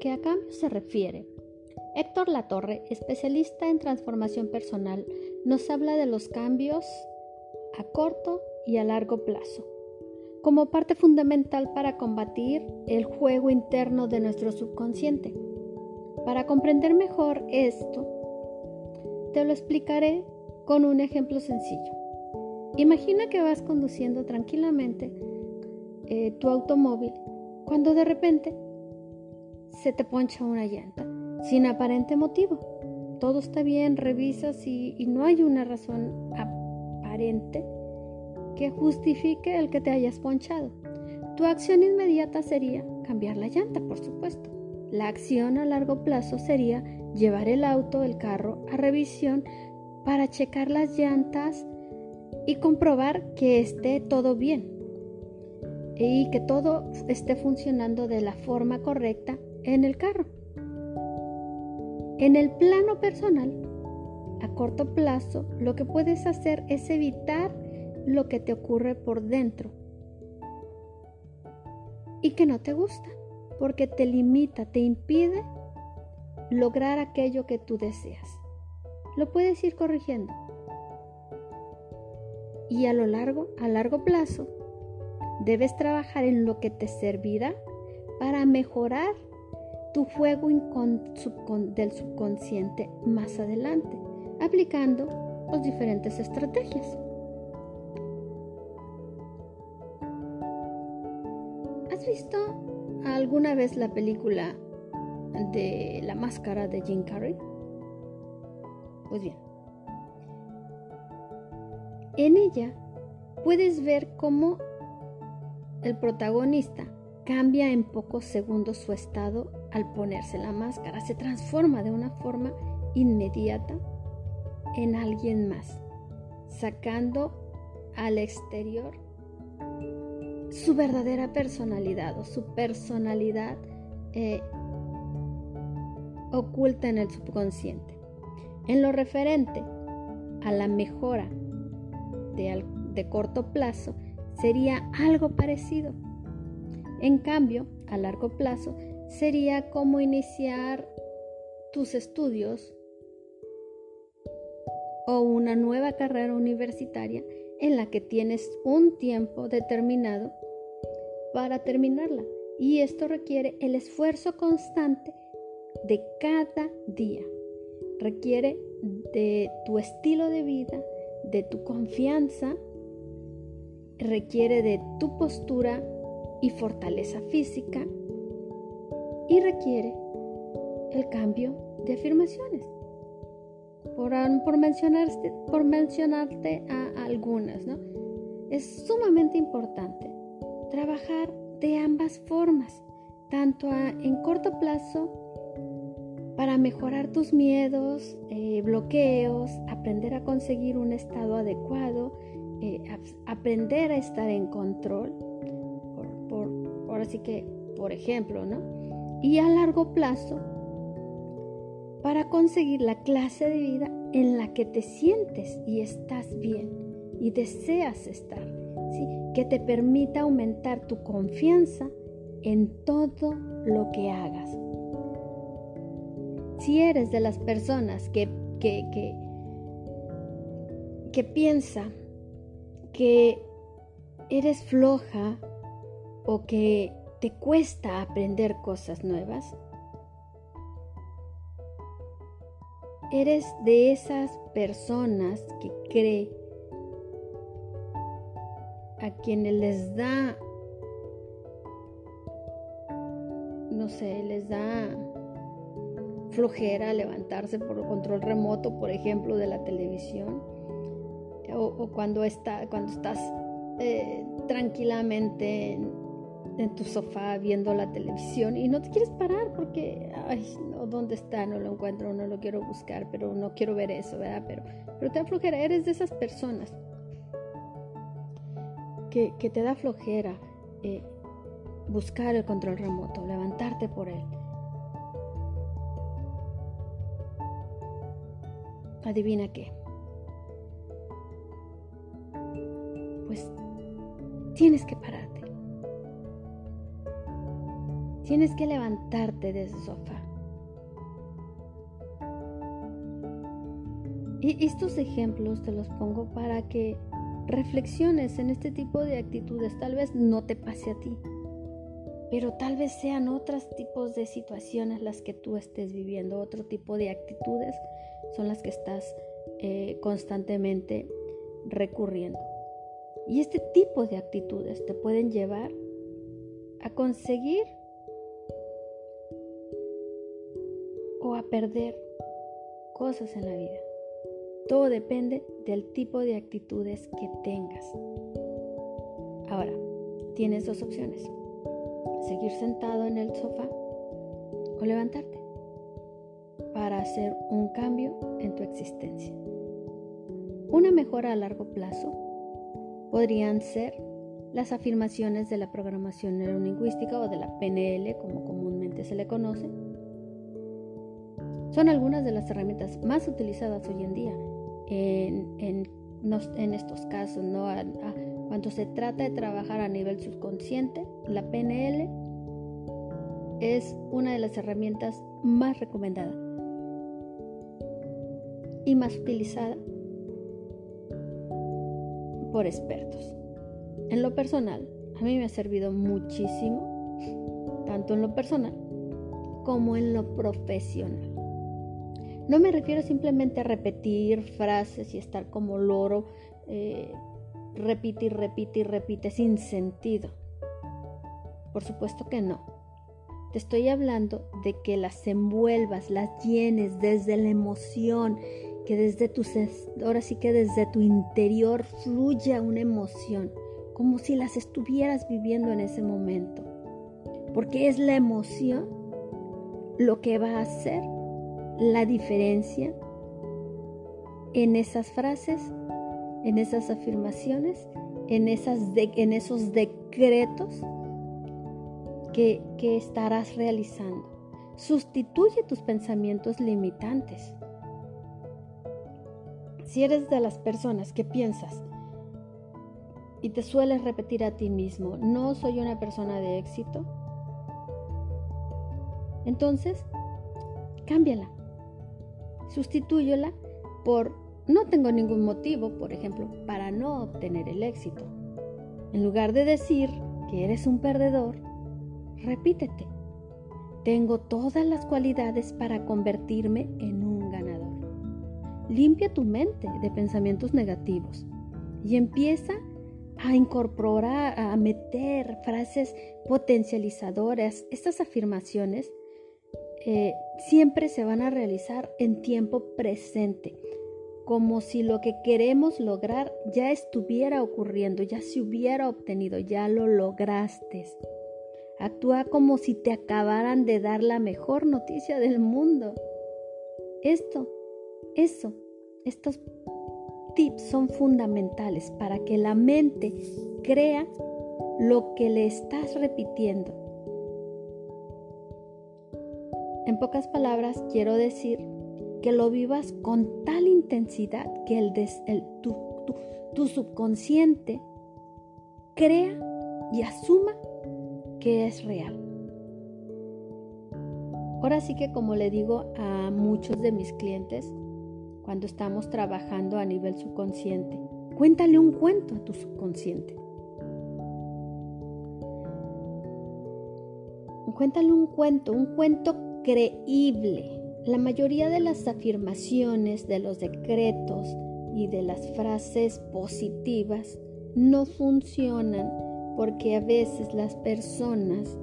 que a cambio se refiere. Héctor Latorre, especialista en transformación personal, nos habla de los cambios a corto y a largo plazo, como parte fundamental para combatir el juego interno de nuestro subconsciente. Para comprender mejor esto, te lo explicaré con un ejemplo sencillo. Imagina que vas conduciendo tranquilamente eh, tu automóvil cuando de repente se te poncha una llanta sin aparente motivo. Todo está bien, revisas y, y no hay una razón aparente que justifique el que te hayas ponchado. Tu acción inmediata sería cambiar la llanta, por supuesto. La acción a largo plazo sería llevar el auto, el carro, a revisión para checar las llantas y comprobar que esté todo bien y que todo esté funcionando de la forma correcta en el carro. En el plano personal, a corto plazo, lo que puedes hacer es evitar lo que te ocurre por dentro y que no te gusta, porque te limita, te impide lograr aquello que tú deseas. Lo puedes ir corrigiendo. Y a lo largo, a largo plazo, debes trabajar en lo que te servirá para mejorar tu fuego del subconsciente más adelante, aplicando las diferentes estrategias. ¿Has visto alguna vez la película de La Máscara de Jim Carrey? Pues bien, en ella puedes ver cómo el protagonista cambia en pocos segundos su estado al ponerse la máscara. Se transforma de una forma inmediata en alguien más, sacando al exterior su verdadera personalidad o su personalidad eh, oculta en el subconsciente. En lo referente a la mejora de, de corto plazo, sería algo parecido. En cambio, a largo plazo, sería como iniciar tus estudios o una nueva carrera universitaria en la que tienes un tiempo determinado para terminarla. Y esto requiere el esfuerzo constante de cada día. Requiere de tu estilo de vida, de tu confianza, requiere de tu postura y fortaleza física y requiere el cambio de afirmaciones. Por, por, mencionarte, por mencionarte a algunas, ¿no? Es sumamente importante trabajar de ambas formas, tanto en corto plazo para mejorar tus miedos, eh, bloqueos, aprender a conseguir un estado adecuado, eh, aprender a estar en control, por, ahora sí que, por ejemplo, ¿no? Y a largo plazo, para conseguir la clase de vida en la que te sientes y estás bien y deseas estar, que te permita aumentar tu confianza en todo lo que hagas. Si eres de las personas que, que, que, que piensa que eres floja o que te cuesta aprender cosas nuevas? ¿Eres de esas personas que cree a quienes les da, no sé, les da flojera levantarse por control remoto, por ejemplo, de la televisión? o, cuando, está, cuando estás eh, tranquilamente en, tu sofá viendo la televisión y no te quieres parar porque, ay, no, ¿dónde está? No lo encuentro, no lo quiero buscar, pero no quiero ver eso, ¿verdad? Pero, pero te da flojera, eres de esas personas que, te da flojera eh, buscar el control remoto, levantarte por él. Adivina qué. pues tienes que pararte. Tienes que levantarte de ese sofá. Y estos ejemplos te los pongo para que reflexiones en este tipo de actitudes. Tal vez no te pase a ti, pero tal vez sean otros tipos de situaciones las que tú estés viviendo, otro tipo de actitudes son las que estás eh, constantemente recurriendo. Y este tipo de actitudes te pueden llevar a conseguir perder cosas en la vida. Todo depende del tipo de actitudes que tengas. Ahora, tienes dos opciones. Seguir sentado en el sofá o levantarte para hacer un cambio en tu existencia. Una mejora a largo plazo podrían ser las afirmaciones de la programación neurolingüística o de la PNL, como comúnmente se le conoce. Son algunas de las herramientas más utilizadas hoy en día en, estos casos, ¿no? cuando se trata de trabajar a nivel subconsciente, la PNL es una de las herramientas más recomendadas y más utilizada por expertos. En lo personal, a mí me ha servido muchísimo, tanto en lo personal como en lo profesional. No me refiero simplemente a repetir frases y estar como loro, eh, repite y repite y repite sin sentido. Por supuesto que no. Te estoy hablando de que las envuelvas, las llenes desde la emoción, que desde tu, ahora sí que desde tu interior fluya una emoción, como si las estuvieras viviendo en ese momento. Porque es la emoción lo que va a hacer la diferencia en esas frases, en esas afirmaciones, en, esas en esos decretos que, que estarás realizando. Sustituye tus pensamientos limitantes. Si eres de las personas que piensas y te sueles repetir a ti mismo, no soy una persona de éxito, entonces cámbiala. Sustitúyola por no tengo ningún motivo, por ejemplo, para no obtener el éxito. En lugar de decir que eres un perdedor, repítete. Tengo todas las cualidades para convertirme en un ganador. Limpia tu mente de pensamientos negativos y empieza a incorporar, a meter frases potencializadoras, estas afirmaciones eh, siempre se van a realizar en tiempo presente, como si lo que queremos lograr ya estuviera ocurriendo, ya se hubiera obtenido, ya lo lograste. Actúa como si te acabaran de dar la mejor noticia del mundo. Esto, eso, estos tips son fundamentales para que la mente crea lo que le estás repitiendo en pocas palabras, quiero decir que lo vivas con tal intensidad que el, tu, tu subconsciente crea y asuma que es real. Ahora sí que como le digo a muchos de mis clientes, cuando estamos trabajando a nivel subconsciente, cuéntale un cuento a tu subconsciente. Cuéntale un cuento, un cuento creíble. La mayoría de las afirmaciones, de los decretos y de las frases positivas no funcionan porque a veces las personas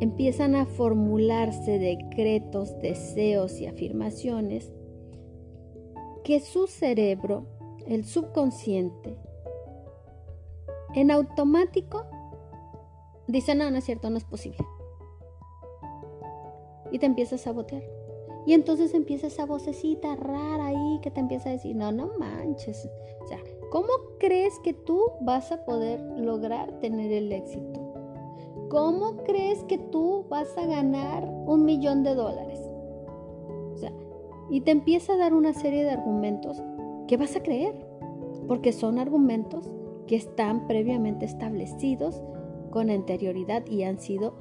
empiezan a formularse decretos, deseos y afirmaciones que su cerebro, el subconsciente, en automático dice, no, no es cierto, no es posible y te empieza a sabotear. Y entonces empieza esa vocecita rara ahí que te empieza a decir, no, no manches. O sea, ¿cómo crees que tú vas a poder lograr tener el éxito? ¿Cómo crees que tú vas a ganar un millón de dólares? O sea, y te empieza a dar una serie de argumentos que vas a creer, porque son argumentos que están previamente establecidos con anterioridad y han sido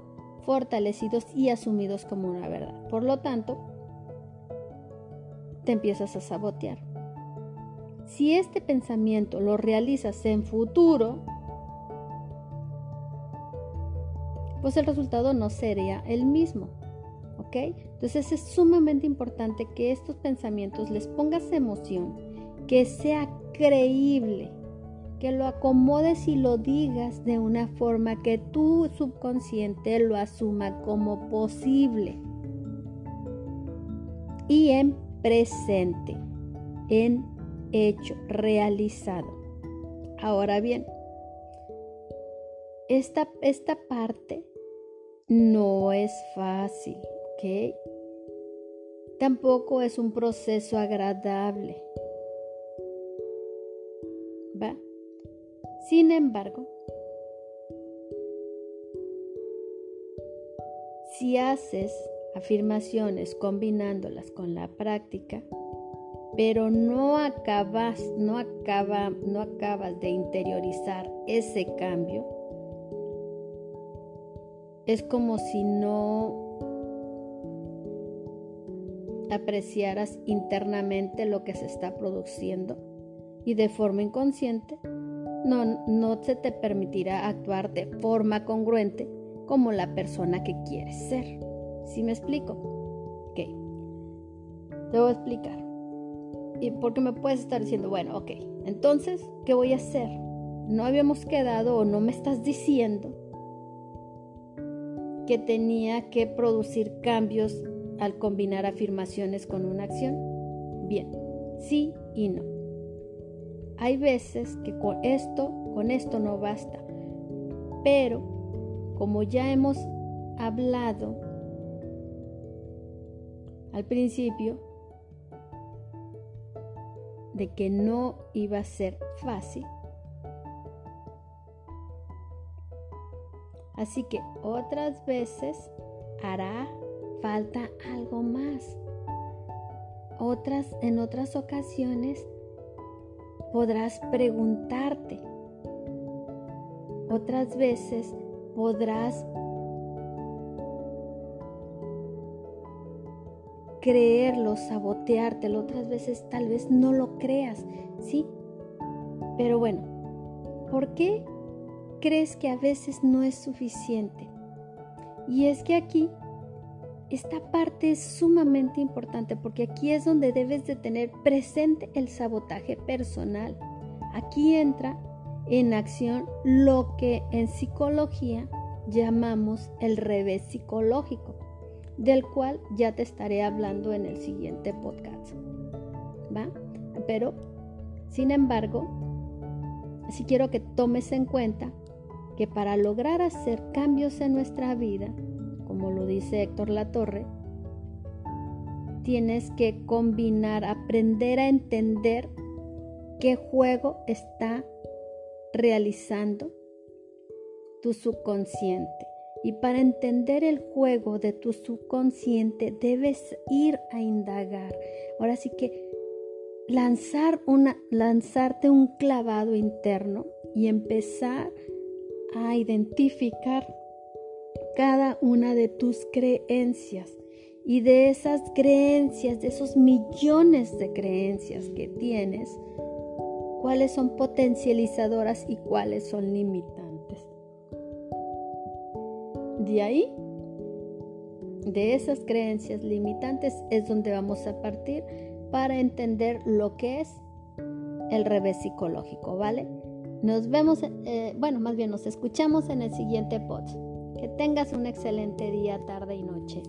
fortalecidos y asumidos como una verdad. Por lo tanto, te empiezas a sabotear. Si este pensamiento lo realizas en futuro, pues el resultado no sería el mismo. ¿Ok? Entonces es sumamente importante que estos pensamientos les pongas emoción, que sea creíble, que lo acomodes y lo digas de una forma que tu subconsciente lo asuma como posible. Y en presente, en hecho, realizado. Ahora bien, esta, esta parte no es fácil, ¿ok? Tampoco es un proceso agradable. Sin embargo, si haces afirmaciones combinándolas con la práctica, pero no acabas, no acaba, no acabas de interiorizar ese cambio, es como si no apreciaras internamente lo que se está produciendo y de forma inconsciente no, no se te permitirá actuar de forma congruente como la persona que quieres ser. ¿Sí me explico? Ok. Te voy a explicar. Y porque me puedes estar diciendo, bueno, ok, entonces, ¿qué voy a hacer? No habíamos quedado o no me estás diciendo que tenía que producir cambios al combinar afirmaciones con una acción. Bien, sí y no. Hay veces que con esto, con esto no basta. Pero, como ya hemos hablado al principio, de que no iba a ser fácil. Así que otras veces hará falta algo más. Otras, en otras ocasiones podrás preguntarte. Otras veces podrás creerlo, saboteártelo, otras veces tal vez no lo creas, ¿sí? Pero bueno, ¿por qué crees que a veces no es suficiente? Y es que aquí esta parte es sumamente importante porque aquí es donde debes de tener presente el sabotaje personal. Aquí entra en acción lo que en psicología llamamos el revés psicológico, del cual ya te estaré hablando en el siguiente podcast. ¿Va? Pero, sin embargo, sí quiero que tomes en cuenta que para lograr hacer cambios en nuestra vida, como lo dice Héctor Latorre, tienes que combinar, aprender a entender qué juego está realizando tu subconsciente. Y para entender el juego de tu subconsciente debes ir a indagar. Ahora sí que lanzar una, lanzarte un clavado interno y empezar a identificar cada una de tus creencias y de esas creencias, de esos millones de creencias que tienes, cuáles son potencializadoras y cuáles son limitantes. De ahí, de esas creencias limitantes es donde vamos a partir para entender lo que es el revés psicológico, ¿vale? Nos vemos, eh, bueno, más bien nos escuchamos en el siguiente podcast. Que tengas un excelente día, tarde y noche.